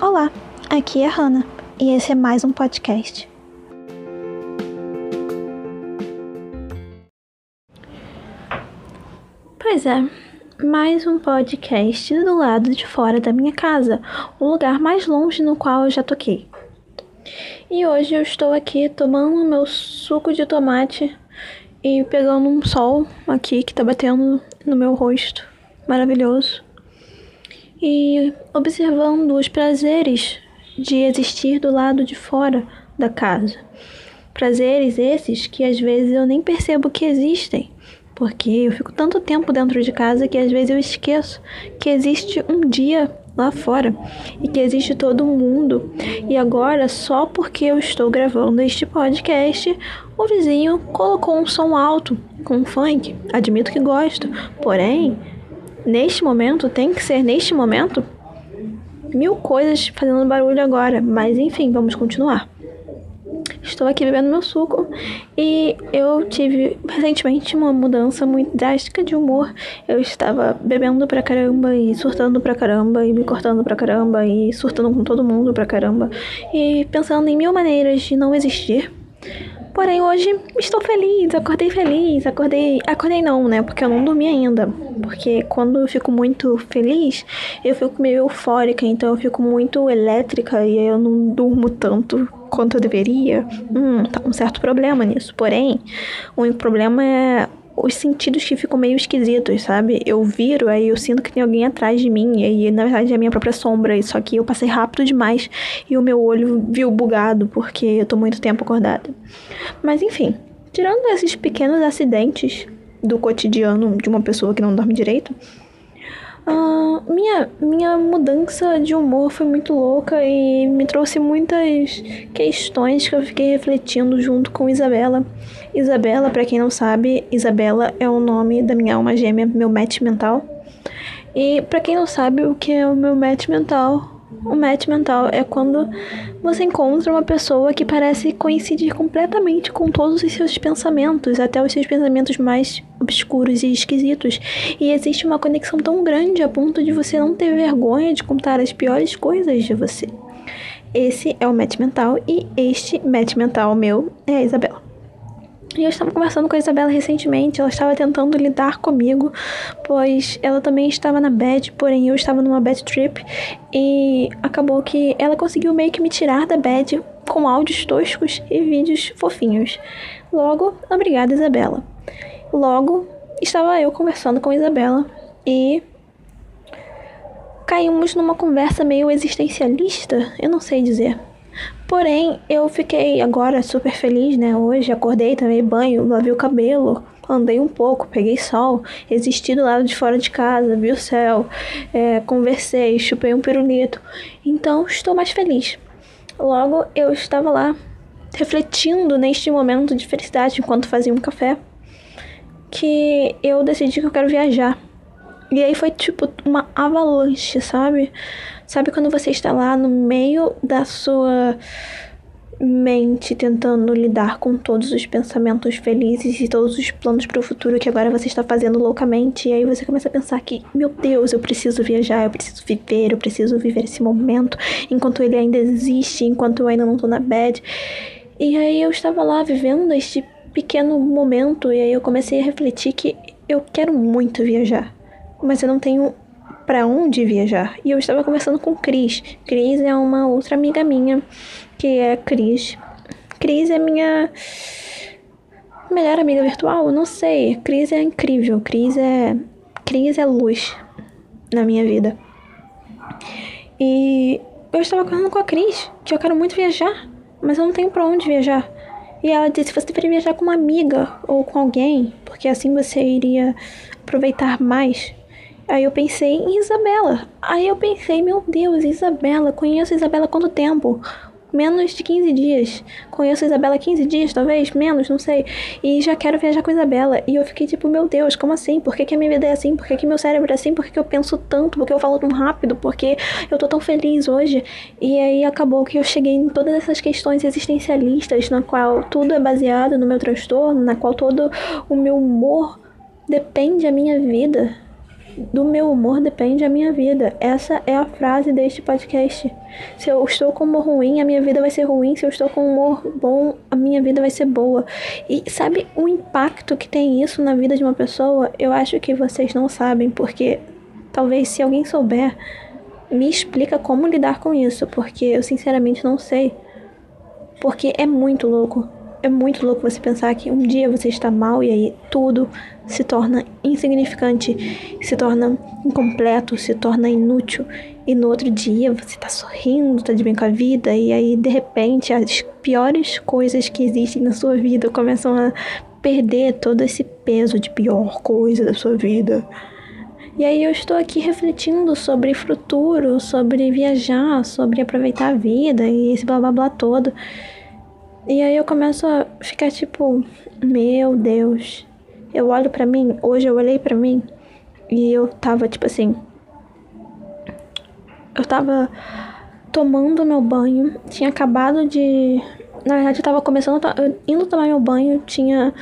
Olá, aqui é a Hannah e esse é mais um podcast. Pois é, mais um podcast do lado de fora da minha casa, o lugar mais longe no qual eu já toquei. E hoje eu estou aqui tomando meu suco de tomate e pegando um sol aqui que tá batendo no meu rosto. Maravilhoso. E observando os prazeres de existir do lado de fora da casa. Prazeres esses que às vezes eu nem percebo que existem, porque eu fico tanto tempo dentro de casa que às vezes eu esqueço que existe um dia lá fora e que existe todo mundo. E agora, só porque eu estou gravando este podcast, o vizinho colocou um som alto com funk. Admito que gosto, porém, neste momento tem que ser neste momento mil coisas fazendo barulho agora, mas enfim, vamos continuar. Estou aqui bebendo meu suco e eu tive recentemente uma mudança muito drástica de humor. Eu estava bebendo pra caramba e surtando pra caramba e me cortando pra caramba e surtando com todo mundo pra caramba e pensando em mil maneiras de não existir. Porém, hoje estou feliz, acordei feliz, acordei. Acordei não, né? Porque eu não dormi ainda. Porque quando eu fico muito feliz, eu fico meio eufórica, então eu fico muito elétrica e eu não durmo tanto quanto eu deveria. Hum, tá um certo problema nisso. Porém, o problema é os sentidos que ficam meio esquisitos, sabe? Eu viro, aí eu sinto que tem alguém atrás de mim, e na verdade é a minha própria sombra, só que eu passei rápido demais e o meu olho viu bugado porque eu tô muito tempo acordada. Mas enfim, tirando esses pequenos acidentes do cotidiano de uma pessoa que não dorme direito, Uh, minha, minha mudança de humor foi muito louca e me trouxe muitas questões que eu fiquei refletindo junto com Isabela. Isabela, para quem não sabe, Isabela é o nome da minha alma gêmea, meu match mental. E para quem não sabe o que é o meu match mental, o match mental é quando você encontra uma pessoa que parece coincidir completamente com todos os seus pensamentos, até os seus pensamentos mais obscuros e esquisitos. E existe uma conexão tão grande a ponto de você não ter vergonha de contar as piores coisas de você. Esse é o match mental e este match mental meu é a Isabela. E eu estava conversando com a Isabela recentemente, ela estava tentando lidar comigo, pois ela também estava na bad, porém eu estava numa bad trip, e acabou que ela conseguiu meio que me tirar da bad com áudios toscos e vídeos fofinhos. Logo, obrigada Isabela. Logo, estava eu conversando com Isabela e caímos numa conversa meio existencialista, eu não sei dizer. Porém, eu fiquei agora super feliz, né? Hoje acordei, tomei banho, lavei o cabelo, andei um pouco, peguei sol, existi do lado de fora de casa, vi o céu, é, conversei, chupei um pirulito. Então, estou mais feliz. Logo, eu estava lá refletindo neste momento de felicidade enquanto fazia um café, que eu decidi que eu quero viajar. E aí foi tipo uma avalanche, sabe? Sabe quando você está lá no meio da sua mente tentando lidar com todos os pensamentos felizes e todos os planos para o futuro que agora você está fazendo loucamente e aí você começa a pensar que, meu Deus, eu preciso viajar, eu preciso viver, eu preciso viver esse momento enquanto ele ainda existe, enquanto eu ainda não estou na bed. E aí eu estava lá vivendo este pequeno momento e aí eu comecei a refletir que eu quero muito viajar, mas eu não tenho para onde viajar. E eu estava conversando com Cris. Cris é uma outra amiga minha, que é Cris. Cris é minha melhor amiga virtual? Não sei. Cris é incrível. Cris é Cris é luz na minha vida. E eu estava conversando com a Cris, que eu quero muito viajar, mas eu não tenho para onde viajar. E ela disse: você deveria viajar com uma amiga ou com alguém, porque assim você iria aproveitar mais. Aí eu pensei em Isabela. Aí eu pensei, meu Deus, Isabela, conheço Isabela há quanto tempo? Menos de 15 dias. Conheço Isabela há 15 dias, talvez, menos, não sei. E já quero viajar com Isabela. E eu fiquei tipo, meu Deus, como assim? Por que, que a minha vida é assim? Por que, que meu cérebro é assim? Por que, que eu penso tanto? Por que eu falo tão rápido? Por que eu tô tão feliz hoje? E aí acabou que eu cheguei em todas essas questões existencialistas, na qual tudo é baseado no meu transtorno, na qual todo o meu humor depende da minha vida do meu humor depende a minha vida. Essa é a frase deste podcast. Se eu estou com humor ruim, a minha vida vai ser ruim. Se eu estou com humor bom, a minha vida vai ser boa. E sabe o impacto que tem isso na vida de uma pessoa? Eu acho que vocês não sabem, porque talvez se alguém souber, me explica como lidar com isso, porque eu sinceramente não sei. Porque é muito louco é muito louco você pensar que um dia você está mal e aí tudo se torna insignificante, se torna incompleto, se torna inútil. E no outro dia você está sorrindo, está de bem com a vida, e aí de repente as piores coisas que existem na sua vida começam a perder todo esse peso de pior coisa da sua vida. E aí eu estou aqui refletindo sobre futuro, sobre viajar, sobre aproveitar a vida e esse blá blá blá todo. E aí eu começo a ficar tipo, meu Deus. Eu olho para mim, hoje eu olhei para mim e eu tava tipo assim, eu tava tomando meu banho, tinha acabado de, na verdade eu tava começando, indo tomar meu banho, tinha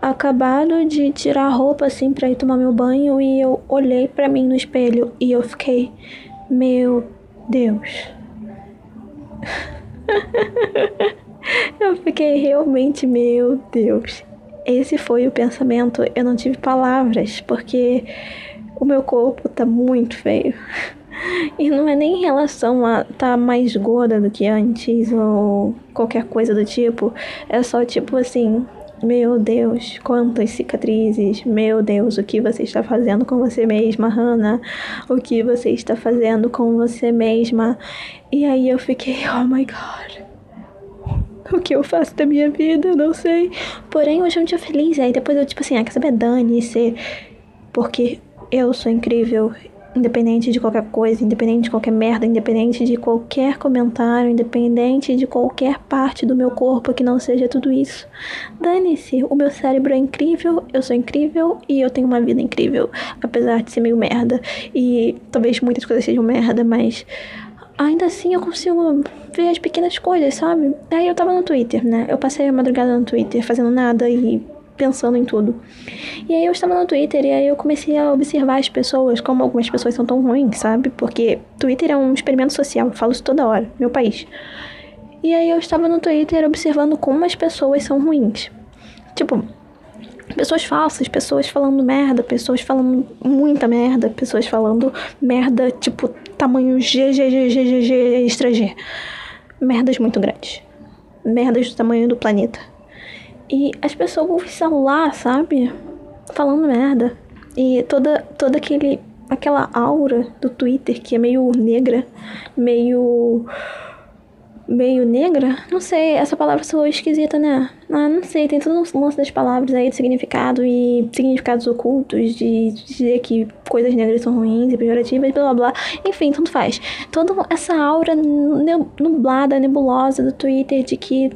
acabado de tirar a roupa assim para ir tomar meu banho e eu olhei para mim no espelho e eu fiquei, meu Deus. Eu fiquei realmente, meu Deus. Esse foi o pensamento. Eu não tive palavras, porque o meu corpo tá muito feio. E não é nem em relação a tá mais gorda do que antes ou qualquer coisa do tipo. É só tipo assim, meu Deus, quantas cicatrizes. Meu Deus, o que você está fazendo com você mesma, Hannah? O que você está fazendo com você mesma? E aí eu fiquei, oh my god o que eu faço da minha vida, eu não sei. Porém, hoje é um dia feliz. Aí depois eu, tipo assim, ah, quer saber, dane-se. Porque eu sou incrível, independente de qualquer coisa, independente de qualquer merda, independente de qualquer comentário, independente de qualquer parte do meu corpo que não seja tudo isso. Dane-se, o meu cérebro é incrível, eu sou incrível e eu tenho uma vida incrível, apesar de ser meio merda. E talvez muitas coisas sejam merda, mas ainda assim eu consigo ver as pequenas coisas, sabe? Aí eu tava no Twitter, né? Eu passei a madrugada no Twitter fazendo nada e pensando em tudo. E aí eu estava no Twitter e aí eu comecei a observar as pessoas, como algumas pessoas são tão ruins, sabe? Porque Twitter é um experimento social, eu falo isso toda hora, meu país. E aí eu estava no Twitter observando como as pessoas são ruins. Tipo, pessoas falsas, pessoas falando merda, pessoas falando muita merda, pessoas falando merda tipo tamanho G, G, G, G, G, G extra G. Merdas muito grandes. Merdas do tamanho do planeta. E as pessoas estão lá, sabe? Falando merda. E toda, toda aquele, aquela aura do Twitter que é meio negra, meio meio negra? Não sei, essa palavra soou esquisita, né? Ah, não sei, tem todo um lance das palavras aí de significado e significados ocultos, de dizer que coisas negras são ruins e pejorativas, blá blá blá. Enfim, tanto faz. Toda essa aura nublada, nebulosa do Twitter de que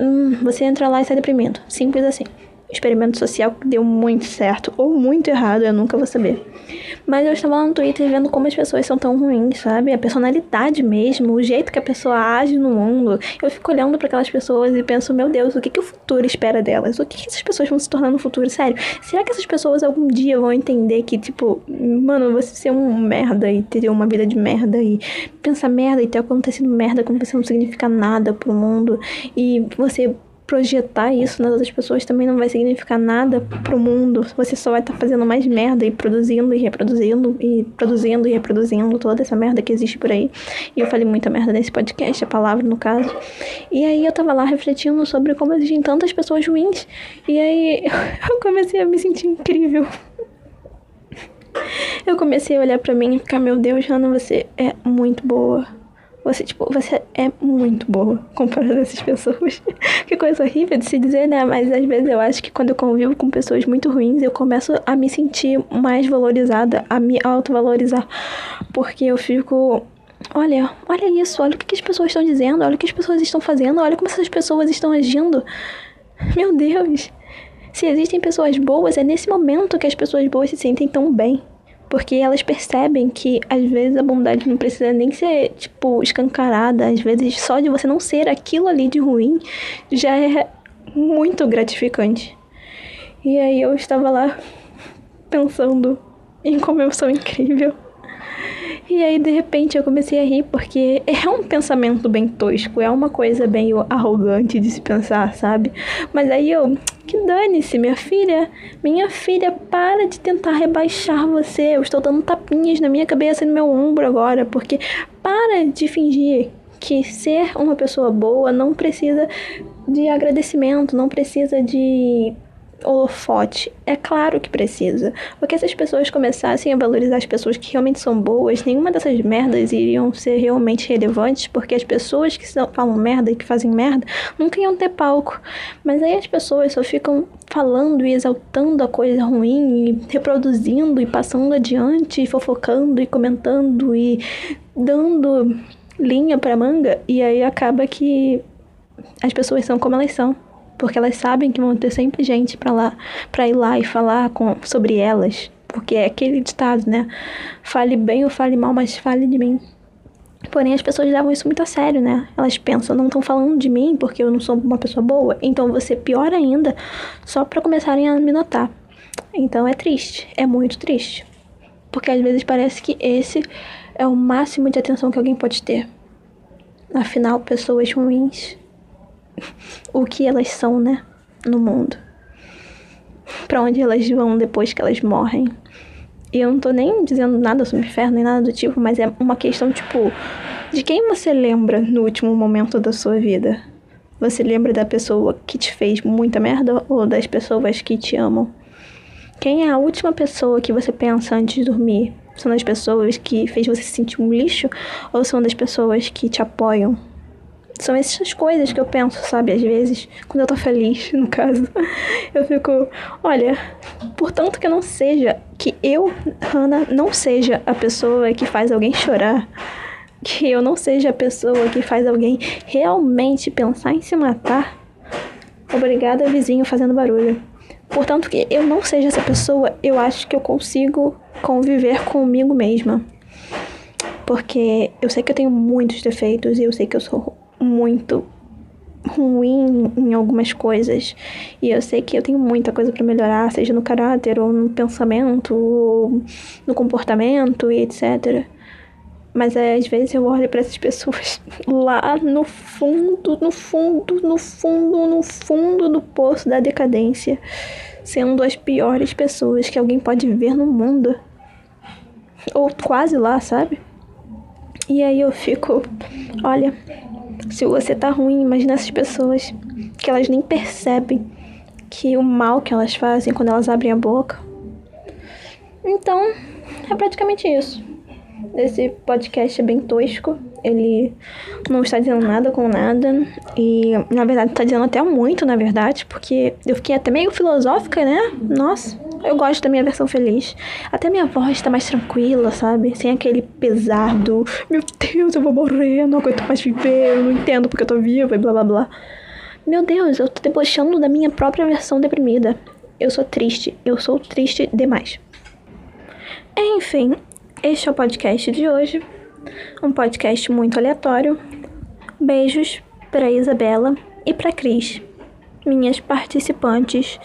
hum, você entra lá e sai deprimindo. Simples assim experimento social que deu muito certo ou muito errado, eu nunca vou saber. Mas eu estava lá no Twitter vendo como as pessoas são tão ruins, sabe? A personalidade mesmo, o jeito que a pessoa age no mundo. Eu fico olhando para aquelas pessoas e penso, meu Deus, o que, que o futuro espera delas? O que, que essas pessoas vão se tornar no futuro? Sério, será que essas pessoas algum dia vão entender que, tipo, mano, você ser um merda e ter uma vida de merda e pensar merda e ter acontecido merda quando você não significa nada pro mundo e você projetar isso nas outras pessoas também não vai significar nada pro mundo. Você só vai estar tá fazendo mais merda e produzindo e reproduzindo e produzindo e reproduzindo toda essa merda que existe por aí. E eu falei muita merda nesse podcast, a palavra no caso. E aí eu tava lá refletindo sobre como existem tantas pessoas ruins. E aí eu comecei a me sentir incrível. Eu comecei a olhar para mim e ficar, meu Deus, Jana, você é muito boa você, tipo, você é muito boa comparado a essas pessoas. que coisa horrível de se dizer, né? Mas às vezes eu acho que quando eu convivo com pessoas muito ruins, eu começo a me sentir mais valorizada, a me autovalorizar. Porque eu fico olha, olha isso, olha o que as pessoas estão dizendo, olha o que as pessoas estão fazendo, olha como essas pessoas estão agindo. Meu Deus! Se existem pessoas boas, é nesse momento que as pessoas boas se sentem tão bem. Porque elas percebem que às vezes a bondade não precisa nem ser, tipo, escancarada. Às vezes só de você não ser aquilo ali de ruim já é muito gratificante. E aí eu estava lá pensando em como eu sou incrível. E aí, de repente, eu comecei a rir porque é um pensamento bem tosco, é uma coisa bem arrogante de se pensar, sabe? Mas aí eu, que dane-se, minha filha, minha filha, para de tentar rebaixar você. Eu estou dando tapinhas na minha cabeça e no meu ombro agora, porque para de fingir que ser uma pessoa boa não precisa de agradecimento, não precisa de holofote. É claro que precisa. Porque se as pessoas começassem a valorizar as pessoas que realmente são boas, nenhuma dessas merdas iriam ser realmente relevantes, porque as pessoas que são, falam merda e que fazem merda nunca iam ter palco. Mas aí as pessoas só ficam falando e exaltando a coisa ruim, e reproduzindo e passando adiante, e fofocando e comentando e dando linha para manga, e aí acaba que as pessoas são como elas são porque elas sabem que vão ter sempre gente para lá, para ir lá e falar com, sobre elas, porque é aquele ditado, né? Fale bem ou fale mal, mas fale de mim. Porém, as pessoas levam isso muito a sério, né? Elas pensam, não estão falando de mim porque eu não sou uma pessoa boa, então você pior ainda, só para começarem a me notar. Então é triste, é muito triste. Porque às vezes parece que esse é o máximo de atenção que alguém pode ter. Afinal, pessoas ruins o que elas são, né? No mundo. Para onde elas vão depois que elas morrem. E eu não tô nem dizendo nada sobre inferno nem nada do tipo, mas é uma questão tipo de quem você lembra no último momento da sua vida? Você lembra da pessoa que te fez muita merda ou das pessoas que te amam? Quem é a última pessoa que você pensa antes de dormir? São das pessoas que fez você se sentir um lixo ou são das pessoas que te apoiam são essas coisas que eu penso, sabe? Às vezes, quando eu tô feliz, no caso, eu fico, olha, portanto que não seja, que eu, Hannah, não seja a pessoa que faz alguém chorar, que eu não seja a pessoa que faz alguém realmente pensar em se matar. Obrigada, vizinho fazendo barulho. Portanto, que eu não seja essa pessoa, eu acho que eu consigo conviver comigo mesma. Porque eu sei que eu tenho muitos defeitos e eu sei que eu sou muito ruim em algumas coisas e eu sei que eu tenho muita coisa para melhorar, seja no caráter ou no pensamento, ou no comportamento e etc. Mas é, às vezes eu olho para essas pessoas lá no fundo, no fundo, no fundo, no fundo do poço da decadência, sendo as piores pessoas que alguém pode ver no mundo. Ou quase lá, sabe? E aí eu fico, olha, se você tá ruim, imagina essas pessoas que elas nem percebem que o mal que elas fazem quando elas abrem a boca. Então, é praticamente isso. Esse podcast é bem tosco. Ele não está dizendo nada com nada. E, na verdade, está dizendo até muito, na verdade, porque eu fiquei até meio filosófica, né? Nossa, eu gosto da minha versão feliz. Até minha voz está mais tranquila, sabe? Sem aquele pesado. Meu Deus, eu vou morrer, não aguento mais viver, eu não entendo porque eu tô viva e blá blá blá. Meu Deus, eu tô debochando da minha própria versão deprimida. Eu sou triste, eu sou triste demais. Enfim, este é o podcast de hoje. Um podcast muito aleatório. Beijos para Isabela e para Cris, minhas participantes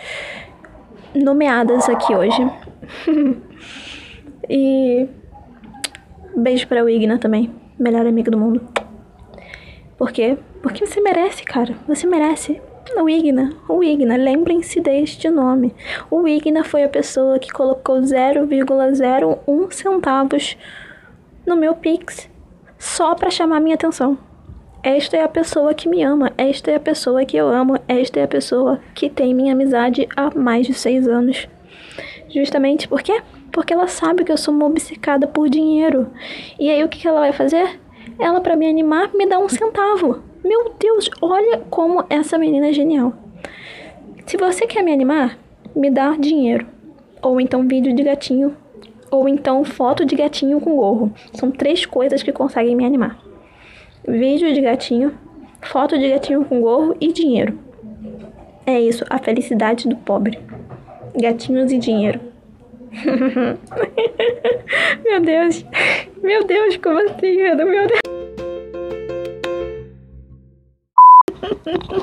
nomeadas aqui hoje. e beijo para o Igna também, melhor amigo do mundo. Por quê? Porque você merece, cara. Você merece. O Igna, o Igna, lembrem-se deste nome. O Igna foi a pessoa que colocou 0,01 centavos no meu Pix só para chamar minha atenção. Esta é a pessoa que me ama, esta é a pessoa que eu amo, esta é a pessoa que tem minha amizade há mais de seis anos. Justamente por quê? Porque ela sabe que eu sou uma obcecada por dinheiro. E aí o que ela vai fazer? Ela, para me animar, me dá um centavo. Meu Deus, olha como essa menina é genial. Se você quer me animar, me dá dinheiro. Ou então vídeo de gatinho. Ou então foto de gatinho com gorro. São três coisas que conseguem me animar vídeo de gatinho, foto de gatinho com gorro e dinheiro. É isso, a felicidade do pobre. Gatinhos e dinheiro. meu Deus. Meu Deus, como assim, Meu Deus.